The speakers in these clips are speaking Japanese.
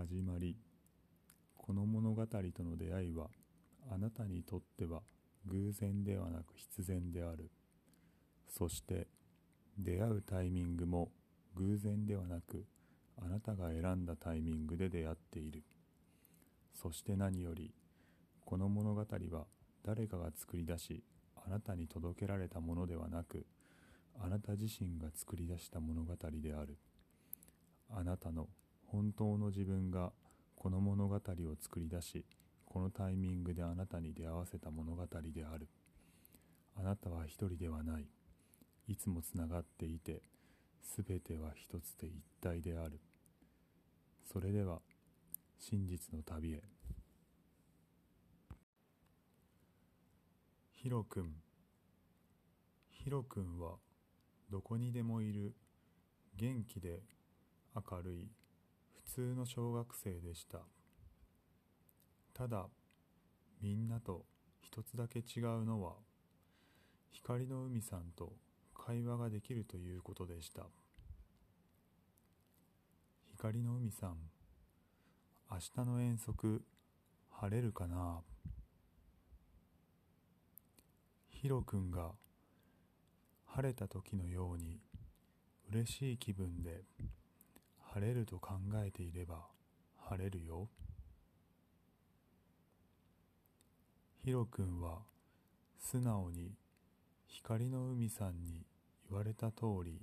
始まりこの物語との出会いはあなたにとっては偶然ではなく必然である。そして出会うタイミングも偶然ではなくあなたが選んだタイミングで出会っている。そして何よりこの物語は誰かが作り出しあなたに届けられたものではなくあなた自身が作り出した物語である。あなたの本当の自分がこの物語を作り出しこのタイミングであなたに出会わせた物語である。あなたは一人ではない。いつもつながっていて全ては一つで一体である。それでは真実の旅へ。ヒロくんヒロくんはどこにでもいる。元気で明るい。通の小学生でした。ただみんなと一つだけ違うのは光の海さんと会話ができるということでした。光の海さん明日の遠足晴れるかな？ヒロ君が晴れた時のように嬉しい気分で晴れると考えていれば晴れるよ。ヒロ君は素直に光の海さんに言われた通り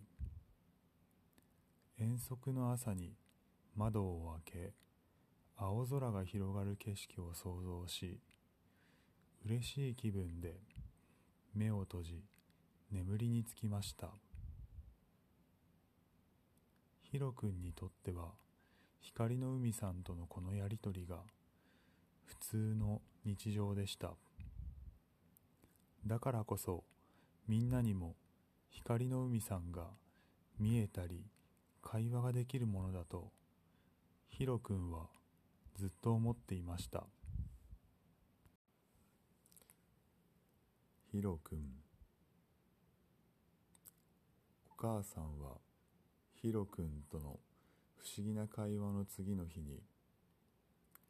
遠足の朝に窓を開け青空が広がる景色を想像し嬉しい気分で目を閉じ眠りにつきました。ヒロ君にとっては光の海さんとのこのやりとりが普通の日常でした。だからこそみんなにも光の海さんが見えたり会話ができるものだとヒロ君はずっと思っていました。ヒロ君。お母さんはヒロ君との不思議な会話の次の日に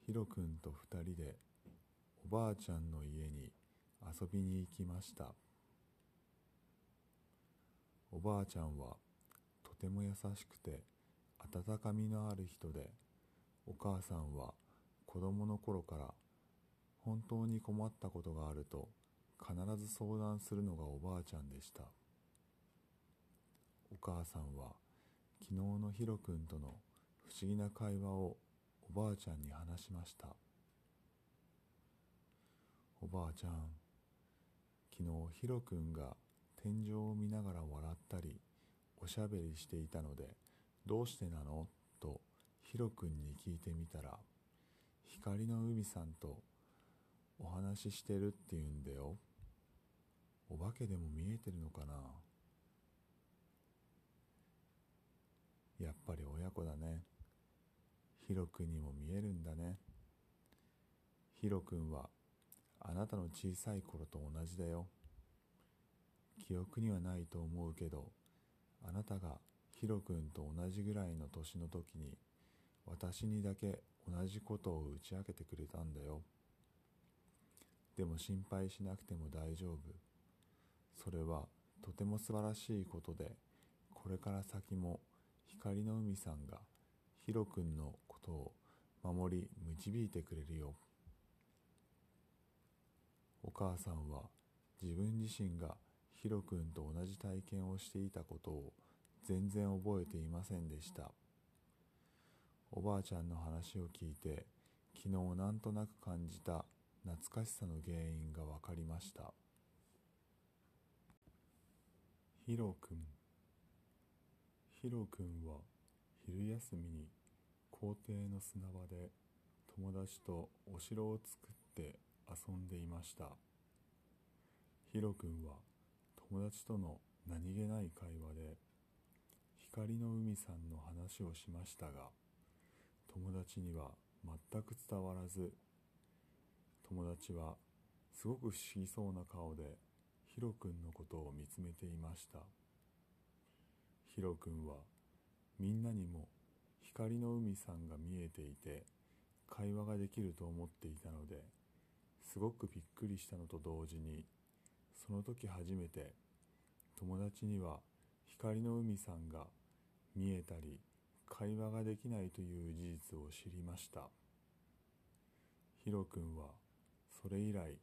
ヒロ君と二人でおばあちゃんの家に遊びに行きました。おばあちゃんはとても優しくて温かみのある人でお母さんは子供の頃から本当に困ったことがあると必ず相談するのがおばあちゃんでした。お母さんは昨日のヒロ君との不思議な会話をおばあちゃんに話しました。おばあちゃん昨日ヒロ君が天井を見ながら笑ったりおしゃべりしていたのでどうしてなの？とヒロ君に聞いてみたら光の海さんとお話ししてるって言うんだよ。お化けでも見えてるのかな？やっぱり親子だね。ヒロ君にも見えるんだね。ヒロ君はあなたの小さい頃と同じだよ。記憶にはないと思うけどあなたがヒロ君と同じぐらいの年の時に私にだけ同じことを打ち明けてくれたんだよ。でも心配しなくても大丈夫。それはとても素晴らしいことでこれから先も光の海さんがヒロ君のことを守り導いてくれるよ。お母さんは自分自身がヒロ君と同じ体験をしていたことを全然覚えていませんでした。おばあちゃんの話を聞いて昨日なんとなく感じた懐かしさの原因が分かりました。ヒロ君。ヒロ君は昼休みに校庭の砂場で友達とお城を作って遊んでいました。ヒロ君は友達との何気ない会話で光の海さんの話をしましたが友達には全く伝わらず友達はすごく不思議そうな顔でヒロ君のことを見つめていました。ヒロ君はみんなにも光の海さんが見えていて会話ができると思っていたのですごくびっくりしたのと同時にその時初めて友達には光の海さんが見えたり会話ができないという事実を知りました。ヒロ君はそれ以来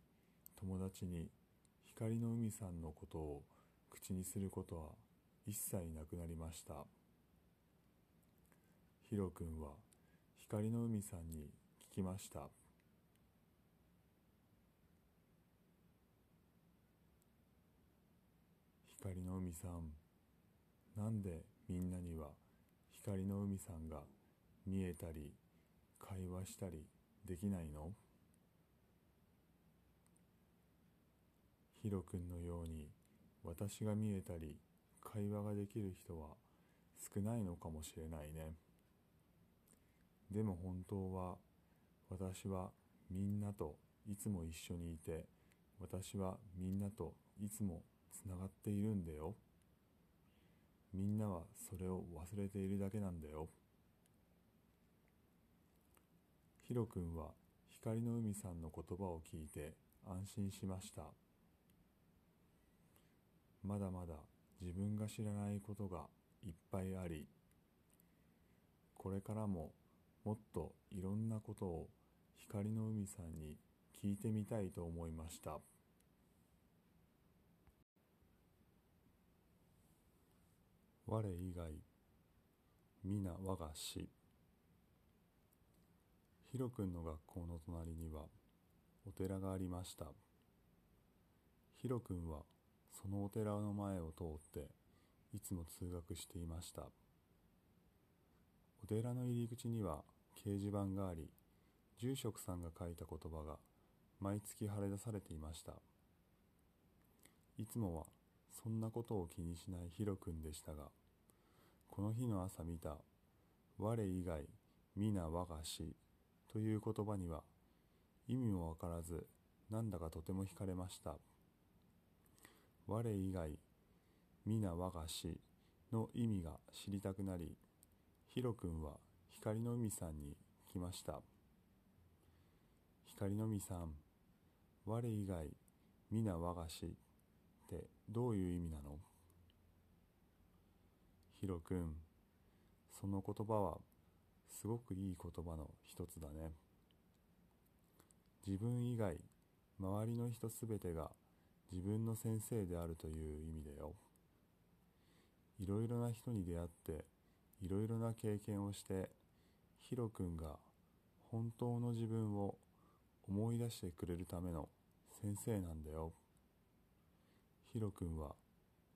友達に光の海さんのことを口にすることは一切なくなりました。ヒロ君は光の海さんに聞きました。光の海さんなんでみんなには光の海さんが見えたり会話したりできないの？ヒロ君のように私が見えたり会話ができる人は少ないのかもしれないね。でも本当は私はみんなといつも一緒にいて私はみんなといつもつながっているんだよ。みんなはそれを忘れているだけなんだよ。ヒロ君は光の海さんの言葉を聞いて安心しました。まだまだ自分が知らないことがいっぱいありこれからももっといろんなことを光の海さんに聞いてみたいと思いました。我以外皆我が師ヒロ君の学校の隣にはお寺がありました。ヒロ君はそのお寺の前を通っていつも通学していました。お寺の入り口には掲示板があり住職さんが書いた言葉が毎月貼り出されていました。いつもはそんなことを気にしないヒロ君でしたがこの日の朝見た「我以外皆我が師」という言葉には意味もわからずなんだかとても惹かれました。我以外皆我が師の意味が知りたくなりヒロ君は光の海さんに来ました光の海さん我以外皆我が師ってどういう意味なのヒロ君その言葉はすごくいい言葉の一つだね。自分以外周りの人すべてが自分の先生であるという意味だよ。いろいろな人に出会っていろいろな経験をしてヒロ君が本当の自分を思い出してくれるための先生なんだよ。ヒロ君は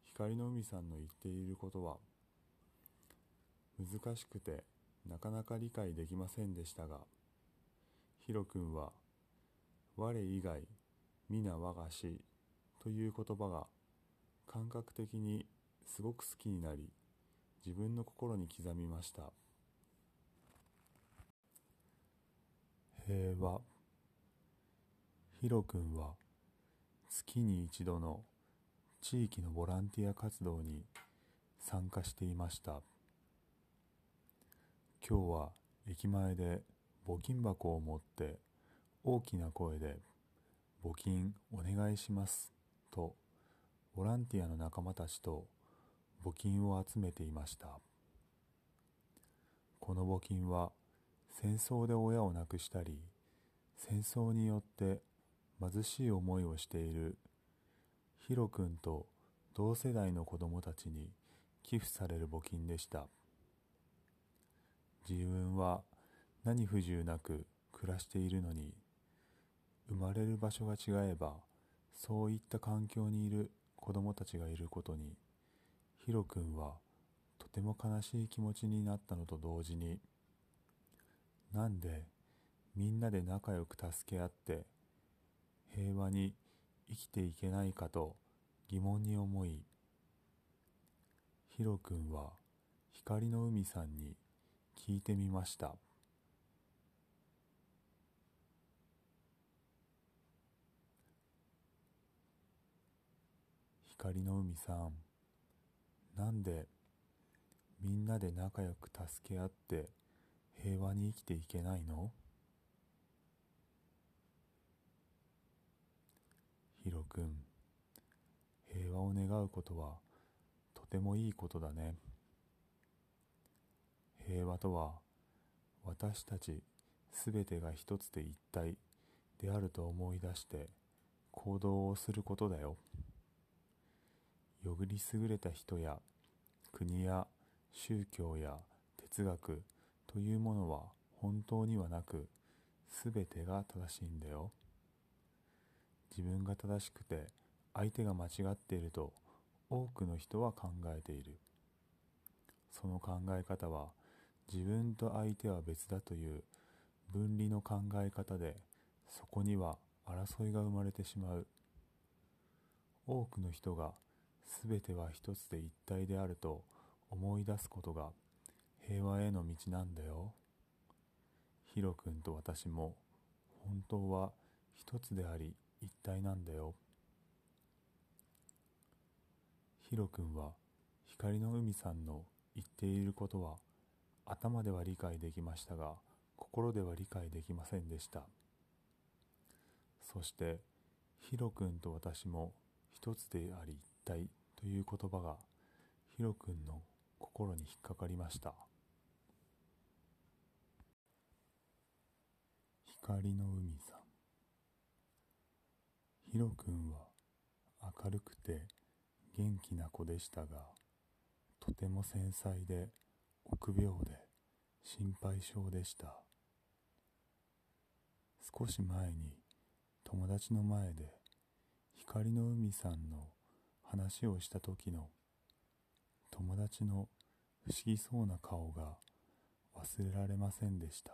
光の海さんの言っていることは難しくてなかなか理解できませんでしたがヒロ君は我以外皆我が師という言葉が感覚的にすごく好きになり自分の心に刻みました。平和。ヒロ君は月に一度の地域のボランティア活動に参加していました。今日は駅前で募金箱を持って大きな声で募金お願いします。とボランティアの仲間たちと募金を集めていました。この募金は戦争で親を亡くしたり戦争によって貧しい思いをしているヒロ君と同世代の子供たちに寄付される募金でした。自分は何不自由なく暮らしているのに生まれる場所が違えばそういった環境にいる子供たちがいることにヒロ君はとても悲しい気持ちになったのと同時になんでみんなで仲良く助け合って平和に生きていけないかと疑問に思いヒロ君は光の海さんに聞いてみました。光の海さん。なんでみんなで仲良く助け合って平和に生きていけないの？ヒロ君平和を願うことはとてもいいことだね。平和とは私たちすべてが一つで一体であると思い出して行動をすることだよ。よぐり優れた人や国や宗教や哲学というものは本当にはなくすべてが正しいんだよ。自分が正しくて相手が間違っていると多くの人は考えている。その考え方は自分と相手は別だという分離の考え方でそこには争いが生まれてしまう。多くの人が全ては一つで一体であると思い出すことが平和への道なんだよ。ヒロ君と私も本当は一つであり一体なんだよ。ヒロ君は光の海さんの言っていることは頭では理解できましたが心では理解できませんでした。そしてヒロ君と私も一つであり一体という言葉がヒロ君の心に引っかかりました。光の海さん。ヒロ君は明るくて元気な子でしたがとても繊細で臆病で心配性でした。少し前に友達の前で光の海さんの話をした時の友達の不思議そうな顔が忘れられませんでした。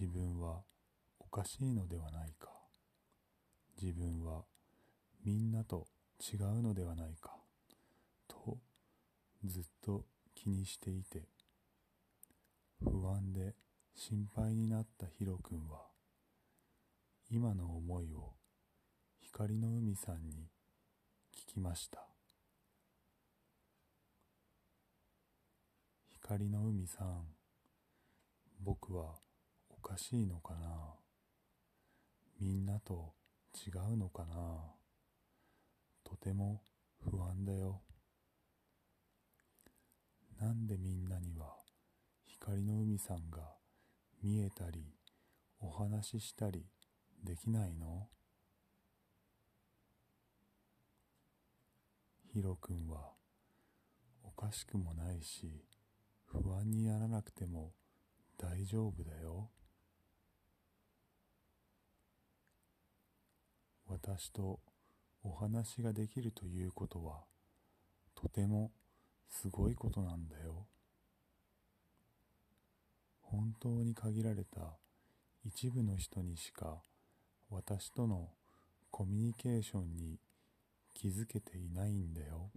自分はおかしいのではないか。自分はみんなと違うのではないか。とずっと気にしていて不安で心配になったヒロ君は今の思いを光の海さんに聞きました。光の海さん僕はおかしいのかな？みんなと違うのかな？とても不安だよ。なんでみんなには光の海さんが見えたりお話ししたりできないの？ヒロ君はおかしくもないし不安にならなくても大丈夫だよ。私とお話ができるということはとてもすごいことなんだよ。本当に限られた一部の人にしか私とのコミュニケーションに気づけていないんだよ。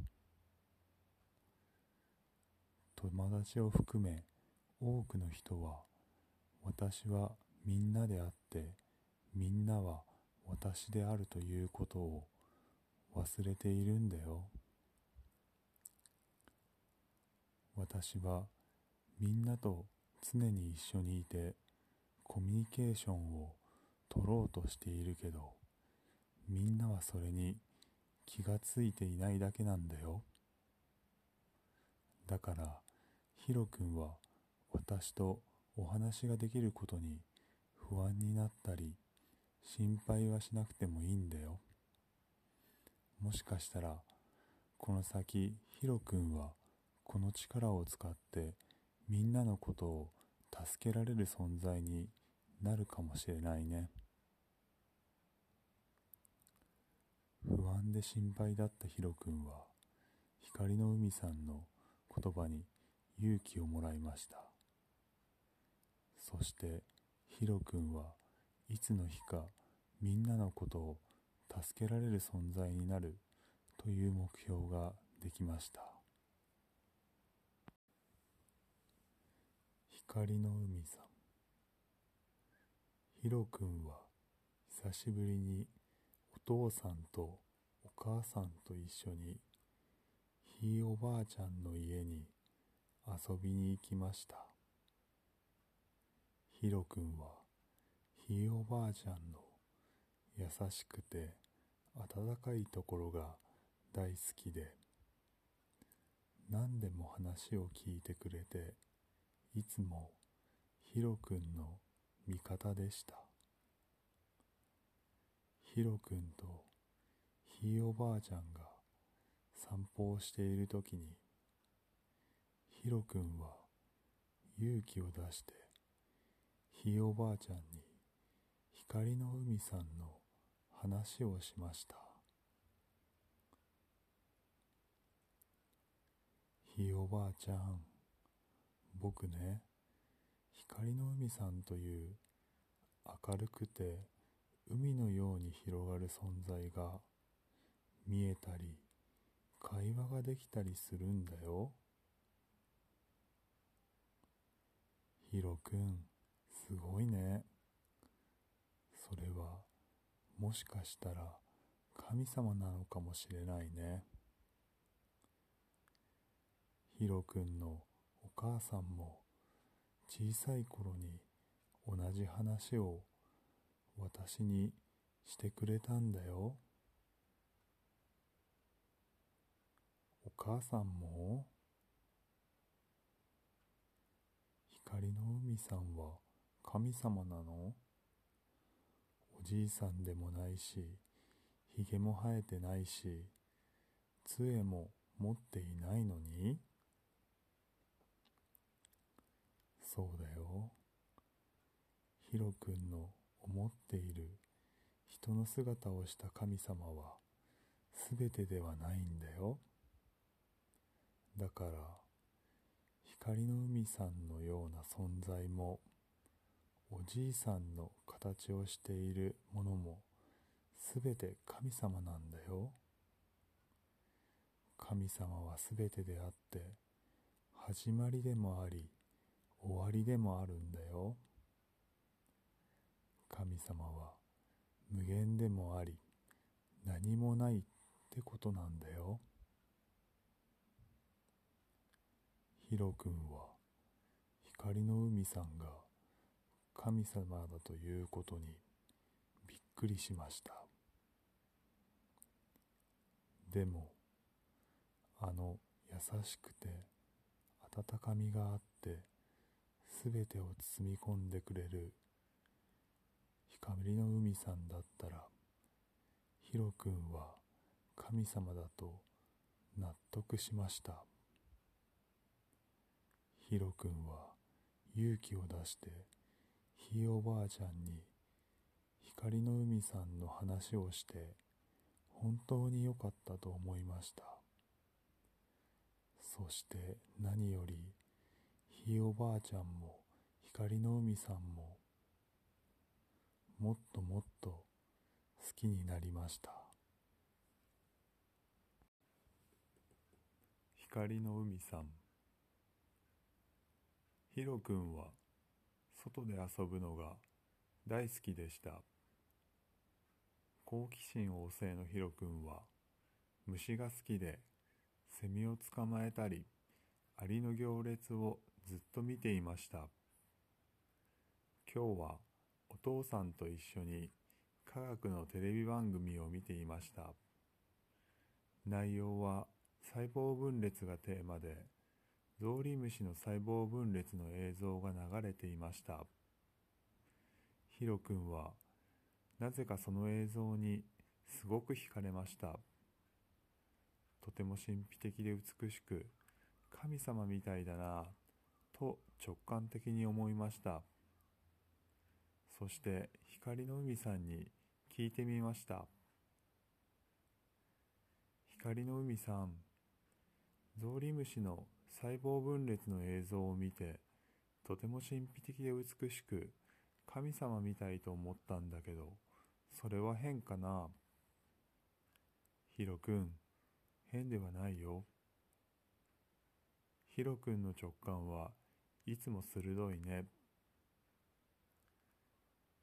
友達を含め多くの人は私はみんなであってみんなは私であるということを忘れているんだよ。私はみんなと常に一緒にいてコミュニケーションを取ろうとしているけどみんなはそれに気がついていないだけなんだよ。だから、ヒロ君は私とお話ができることに不安になったり、心配はしなくてもいいんだよ。もしかしたら、この先、ヒロ君はこの力を使ってみんなのことを助けられる存在になるかもしれないね。不安で心配だったヒロ君は光の海さんの言葉に勇気をもらいました。そしてヒロ君はいつの日かみんなのことを助けられる存在になるという目標ができました。光の海さん。ヒロ君は久しぶりに父さんとお母さんと一緒にひいおばあちゃんの家に遊びに行きました。ヒロ君はひいおばあちゃんの優しくて温かいところが大好きで何でも話を聞いてくれていつもヒロ君の味方でした。ヒロ君とひいおばあちゃんが散歩をしている時にヒロ君は勇気を出してひいおばあちゃんに光の海さんの話をしました。ひいおばあちゃん僕ね光の海さんという明るくて海のように広がる存在が見えたり会話ができたりするんだよ。ヒロくんすごいね。それはもしかしたら神様なのかもしれないね。ヒロくんのお母さんも小さい頃に同じ話を私にしてくれたんだよ。お母さんも光の海さんは神様なの？おじいさんでもないしひげも生えてないし杖も持っていないのに？そうだよ。ヒロ君の思っている。人の姿をした神様は全てではないんだよ。だから光の海さんのような存在もおじいさんの形をしているものもすべて神様なんだよ。神様はすべてであって始まりでもあり終わりでもあるんだよ。神様は無限でもあり何もないってことなんだよ。ヒロ君は光の海さんが神様だということにびっくりしました。でもあの優しくて温かみがあってすべてを包み込んでくれる光の海さんだったらヒロ君は神様だと納得しました。ヒロ君は勇気を出してひいおばあちゃんに光の海さんの話をして本当に良かったと思いました。そして何よりひいおばあちゃんも光の海さんももっともっと好きになりました。光の海さん。ヒロ君は外で遊ぶのが大好きでした。好奇心旺盛のヒロ君は虫が好きでセミを捕まえたりアリの行列をずっと見ていました。今日はお父さんと一緒に科学のテレビ番組を見ていました内容は細胞分裂がテーマでゾウリムシの細胞分裂の映像が流れていました。ヒロ君はなぜかその映像にすごく惹かれました。とても神秘的で美しく神様みたいだなと直感的に思いました。そして光の海さんに聞いてみました。光の海さん、ゾウリムシの細胞分裂の映像を見て、とても神秘的で美しく、神様みたいと思ったんだけど、それは変かな？ヒロ君、変ではないよ。ヒロ君の直感はいつも鋭いね。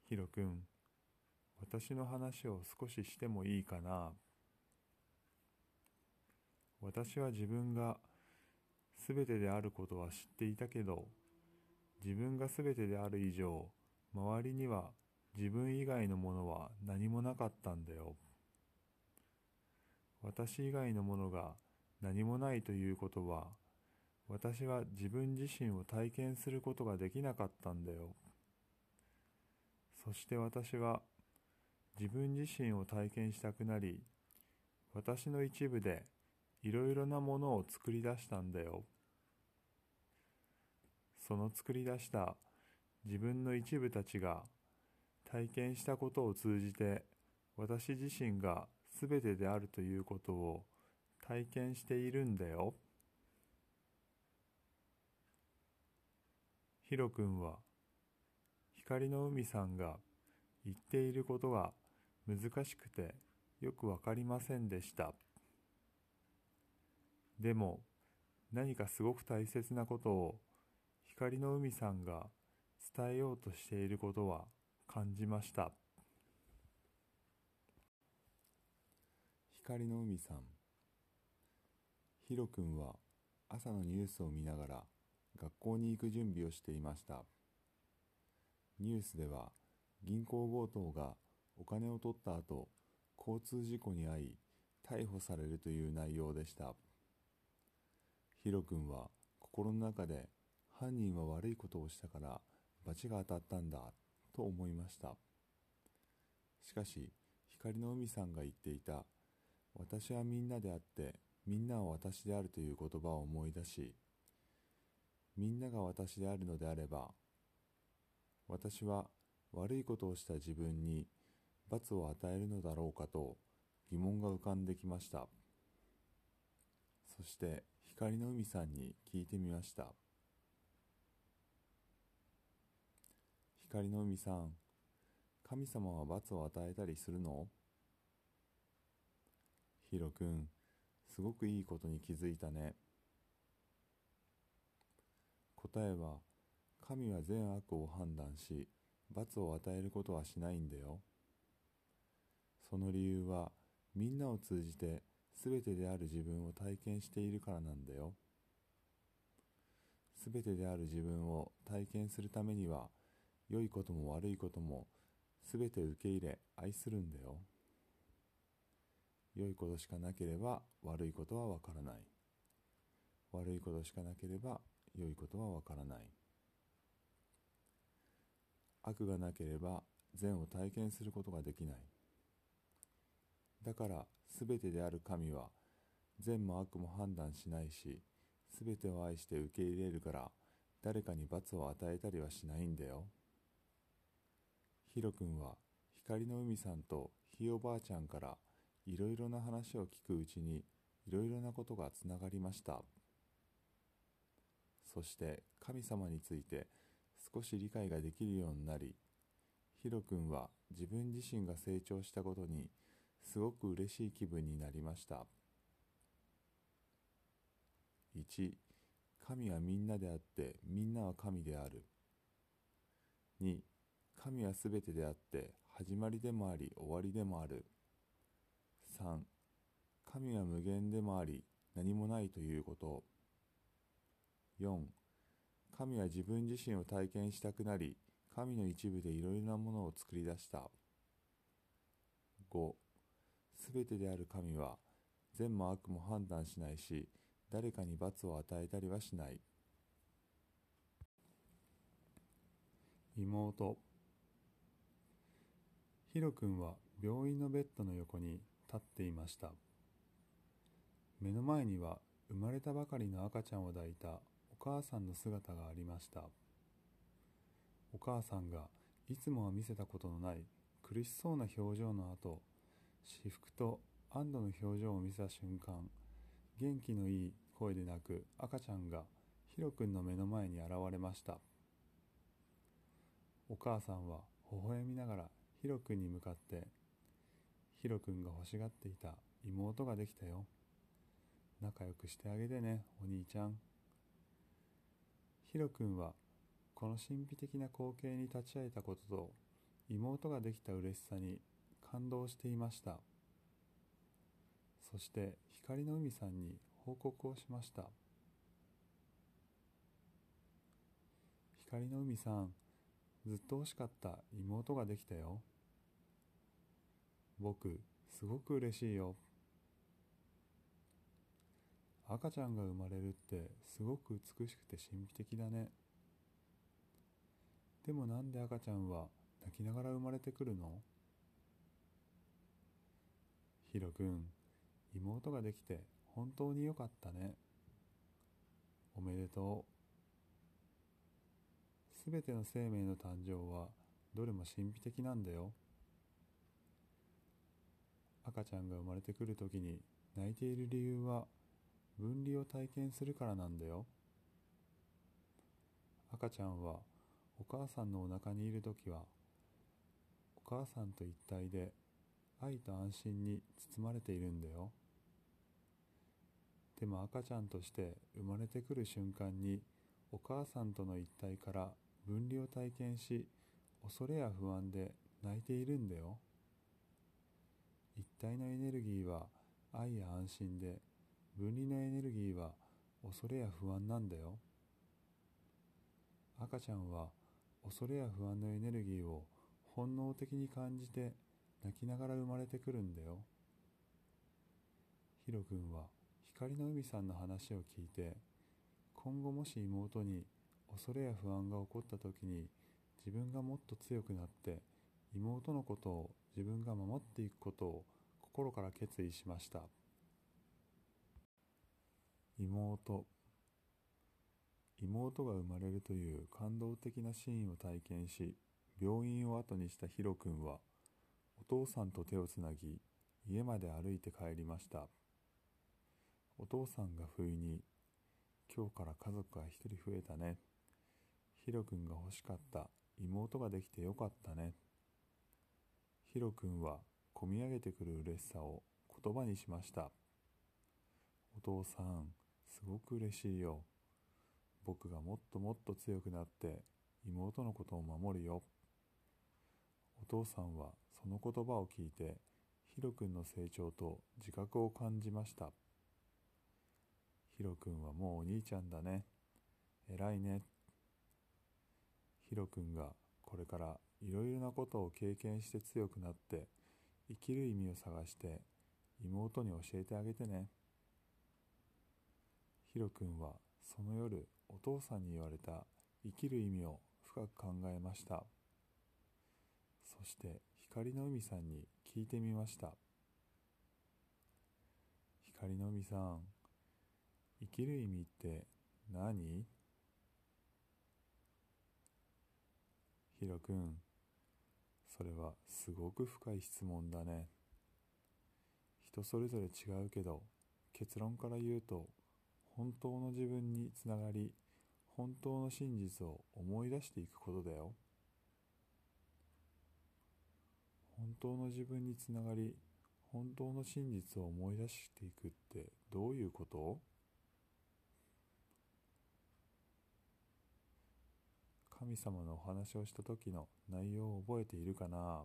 ヒロ君、私の話を少ししてもいいかな？私は自分が全てであることは知っていたけど、自分が全てである以上周りには自分以外のものは何もなかったんだよ。私以外のものが何もないということは私は自分自身を体験することができなかったんだよ。そして私は自分自身を体験したくなり私の一部でいろいろなものを作り出したんだよその作り出した自分の一部たちが体験したことを通じて私自身が全てであるということを体験しているんだよ。ヒロ君は光の海さんが言っていることが難しくてよくわかりませんでした。でも何かすごく大切なことを光の海さんが伝えようとしていることは感じました。光の海さん。ヒロ君は朝のニュースを見ながら学校に行く準備をしていました。ニュースでは銀行強盗がお金を取った後交通事故に遭い逮捕されるという内容でした。ヒロ君は心の中で犯人は悪いことをしたから罰が当たったんだと思いました。しかし光の海さんが言っていた私はみんなであってみんなは私であるという言葉を思い出しみんなが私であるのであれば私は悪いことをした自分に罰を与えるのだろうかと疑問が浮かんできました。そして光の海さんに聞いてみました。光の海さん、神様は罰を与えたりするの？ヒロ君、すごくいいことに気づいたね。答えは、神は善悪を判断し、罰を与えることはしないんだよ。その理由は、みんなを通じて全てである自分を体験しているからなんだよ。全てである自分を体験するためには、良いことも悪いこともすべて受け入れ愛するんだよ。良いことしかなければ悪いことはわからない。悪いことしかなければ良いことはわからない。悪がなければ善を体験することができない。だから全てである神は善も悪も判断しないし、全てを愛して受け入れるから誰かに罰を与えたりはしないんだよ。ヒロ君は光の海さんとひいおばあちゃんからいろいろな話を聞くうちにいろいろなことがつながりましたそして神様について少し理解ができるようになりヒロ君は自分自身が成長したことにすごく嬉しい気分になりました1神はみんなであってみんなは神である2神はすべてであって始まりでもあり終わりでもある。3. 神は無限でもあり何もないということ。4. 神は自分自身を体験したくなり神の一部でいろいろなものを作り出した。5. すべてである神は善も悪も判断しないし誰かに罰を与えたりはしない。妹ヒロ君は病院のベッドの横に立っていました。目の前には生まれたばかりの赤ちゃんを抱いた母さんの姿がありました。お母さんがいつもは見せたことのない苦しそうな表情の後、至福と安堵の表情を見せた瞬間、元気のいい声で泣く赤ちゃんがヒロ君の目の前に現れました。お母さんは微笑みながらヒロ君に向かって、ヒロ君が欲しがっていた妹ができたよ。仲良くしてあげてね、お兄ちゃん。ヒロ君は、この神秘的な光景に立ち会えたことと、妹ができた嬉しさに感動していました。そして光の海さんに報告をしました。光の海さん、ずっと欲しかった妹ができたよ。僕、すごく嬉しいよ。赤ちゃんが生まれるってすごく美しくて神秘的だね。でもなんで赤ちゃんは泣きながら生まれてくるの？ヒロ君、妹ができて本当によかったね。おめでとう。すべての生命の誕生はどれも神秘的なんだよ。赤ちゃんが生まれてくるときに泣いている理由は分離を体験するからなんだよ。赤ちゃんはお母さんのお腹にいるときはお母さんと一体で愛と安心に包まれているんだよ。でも赤ちゃんとして生まれてくる瞬間にお母さんとの一体から分離を体験し恐れや不安で泣いているんだよ一体のエネルギーは愛や安心で分離のエネルギーは恐れや不安なんだよ。赤ちゃんは恐れや不安のエネルギーを本能的に感じて泣きながら生まれてくるんだよ。ヒロ君は光の海さんの話を聞いて今後もし妹に恐れや不安が起こった時に自分がもっと強くなって妹のことを自分が守っていくことを心から決意しました。妹妹が生まれるという感動的なシーンを体験し病院を後にしたヒロ君はお父さんと手をつなぎ家まで歩いて帰りましたお父さんが不意に今日から家族が一人増えたねヒロ君が欲しかった妹ができてよかったね。ヒロ君はこみ上げてくる嬉しさを言葉にしました。お父さん、すごく嬉しいよ。僕がもっともっと強くなって妹のことを守るよ。お父さんはその言葉を聞いてヒロ君の成長と自覚を感じました。ヒロ君はもうお兄ちゃんだね。偉いね。ヒロ君がこれからいろいろなことを経験して強くなって生きる意味を探して妹に教えてあげてね。ヒロ君はその夜お父さんに言われた生きる意味を深く考えました。そして光の海さんに聞いてみました。光の海さん、生きる意味って何？ヒロ君、それはすごく深い質問だね。人それぞれ違うけど、結論から言うと、本当の自分につながり、本当の真実を思い出していくことだよ。本当の自分につながり、本当の真実を思い出していくってどういうこと？神様のお話をした時の内容を覚えているかな？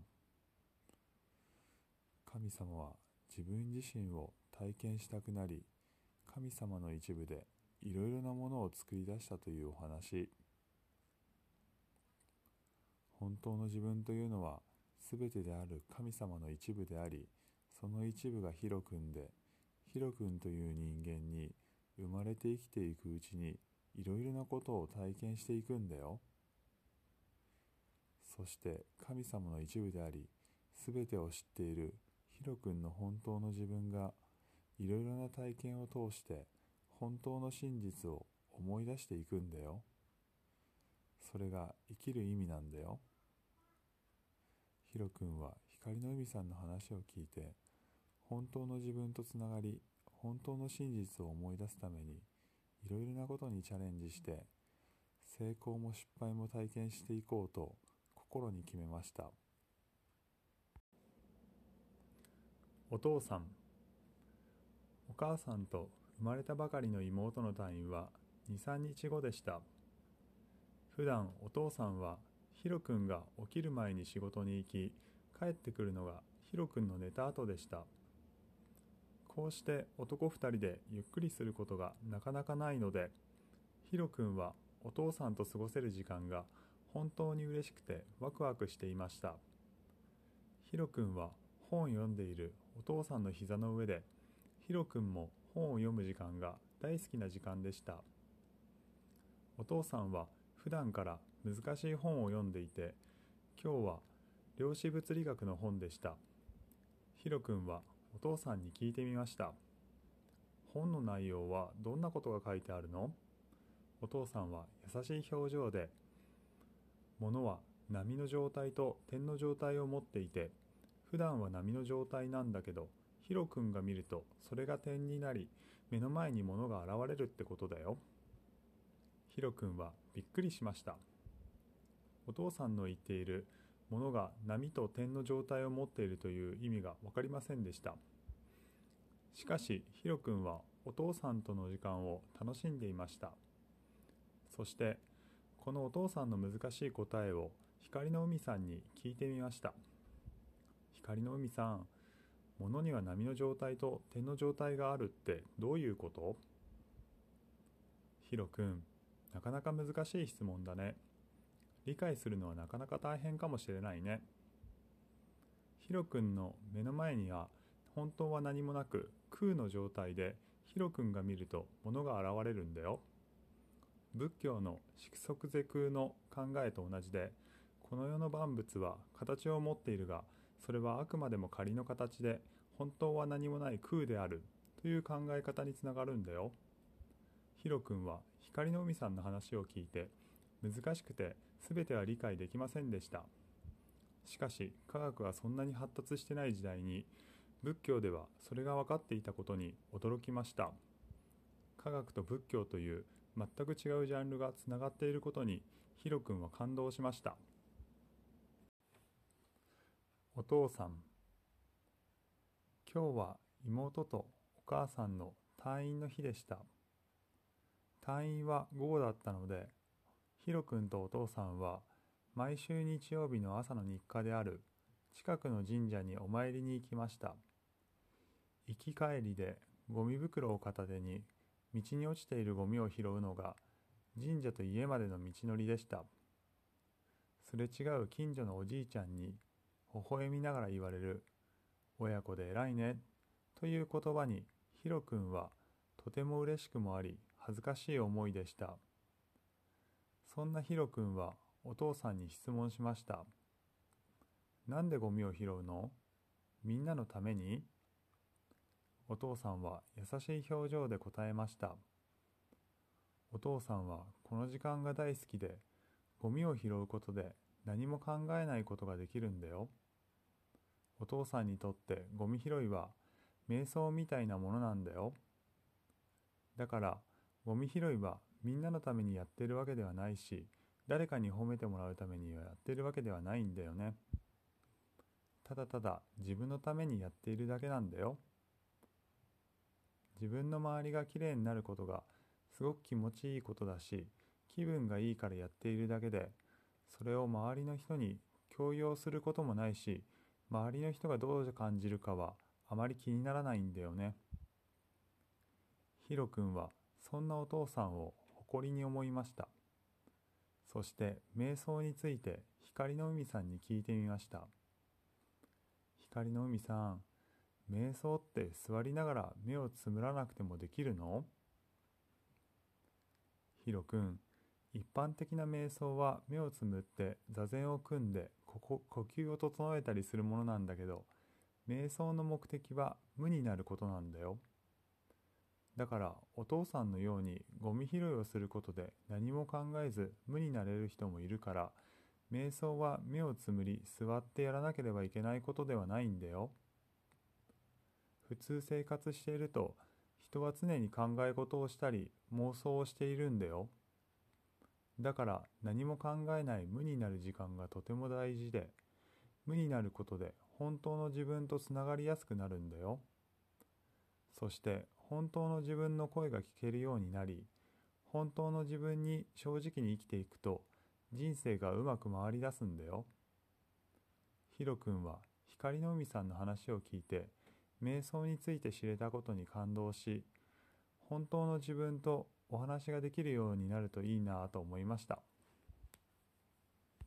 神様は自分自身を体験したくなり神様の一部でいろいろなものを作り出したというお話本当の自分というのは全てである神様の一部でありその一部がヒロ君でヒロ君という人間に生まれて生きていくうちにいろいろなことを体験していくんだよ。そして神様の一部であり、すべてを知っているヒロ君の本当の自分が、いろいろな体験を通して本当の真実を思い出していくんだよ。それが生きる意味なんだよ。ヒロ君は光の海さんの話を聞いて、本当の自分とつながり、本当の真実を思い出すために、いろいろなことにチャレンジして、成功も失敗も体験していこうと心に決めましたお父さんお母さんと生まれたばかりの妹の退院は23日後でした。普段お父さんはヒロ君が起きる前に仕事に行き帰ってくるのがヒロ君の寝た後でした。こうして男2人でゆっくりすることがなかなかないのでヒロ君はお父さんと過ごせる時間が本当に嬉しくてワクワクしていました。ヒロ君は本を読んでいるお父さんの膝の上でヒロ君も本を読む時間が大好きな時間でした。お父さんは普段から難しい本を読んでいて今日は量子物理学の本でした。ヒロ君はお父さんに聞いてみました。本の内容はどんなことが書いてあるの？お父さんは優しい表情で物は波の状態と点の状態を持っていて普段は波の状態なんだけどヒロ君が見るとそれが点になり目の前に物が現れるってことだよ。ヒロ君はびっくりしました。お父さんの言っているものが波と点の状態を持っているという意味が分かりませんでした。しかしヒロ君はお父さんとの時間を楽しんでいました。そしてこのお父さんの難しい答えを光の海さんに聞いてみました。光の海さん物には波の状態と点の状態があるってどういうこと？ヒロ君なかなか難しい質問だね。理解するのはなかなか大変かもしれないね。ヒロ君の目の前には本当は何もなく空の状態でヒロ君が見ると物が現れるんだよ。仏教の色即是空の考えと同じでこの世の万物は形を持っているがそれはあくまでも仮の形で本当は何もない空であるという考え方につながるんだよ。ヒロ君は光の海さんの話を聞いて難しくて全ては理解できませんでした。しかし科学はそんなに発達してない時代に仏教ではそれが分かっていたことに驚きました。科学と仏教という全く違うジャンルがつながっていることにヒロ君は感動しました。お父さん。今日は妹とお母さんの退院の日でした。退院は午後だったのでヒロ君とお父さんは毎週日曜日の朝の日課である近くの神社にお参りに行きました。行き帰りでゴミ袋を片手に道に落ちているゴミを拾うのが神社と家までの道のりでした。すれ違う近所のおじいちゃんに微笑みながら言われる親子で偉いねという言葉にヒロ君はとても嬉しくもあり恥ずかしい思いでしたそんなヒロ君はお父さんに質問しました。なんでゴミを拾うの？みんなのために？お父さんは優しい表情で答えました。お父さんはこの時間が大好きで、ゴミを拾うことで何も考えないことができるんだよ。お父さんにとってゴミ拾いは瞑想みたいなものなんだよ。だからゴミ拾いはみんなのためにやってるわけではないし、誰かに褒めてもらうためにはやってるわけではないんだよね。ただただ自分のためにやっているだけなんだよ。自分の周りがきれいになることがすごく気持ちいいことだし、気分がいいからやっているだけで、それを周りの人に強要することもないし、周りの人がどう感じるかはあまり気にならないんだよね。ヒロ君はそんなお父さんを誇りに思いました。そして瞑想について光の海さんに聞いてみました。光の海さん瞑想って座りながら目をつむらなくてもできるの？ヒロ君一般的な瞑想は目をつむって座禅を組んで呼吸を整えたりするものなんだけど瞑想の目的は無になることなんだよ。だからお父さんのようにゴミ拾いをすることで何も考えず無になれる人もいるから瞑想は目をつむり座ってやらなければいけないことではないんだよ。普通生活していると人は常に考え事をしたり妄想をしているんだよ。だから何も考えない無になる時間がとても大事で無になることで本当の自分とつながりやすくなるんだよ。そして本当の自分の声が聞けるようになり、本当の自分に正直に生きていくと、人生がうまく回り出すんだよ。ヒロ君は光の海さんの話を聞いて、瞑想について知れたことに感動し、本当の自分とお話ができるようになるといいなと思いました。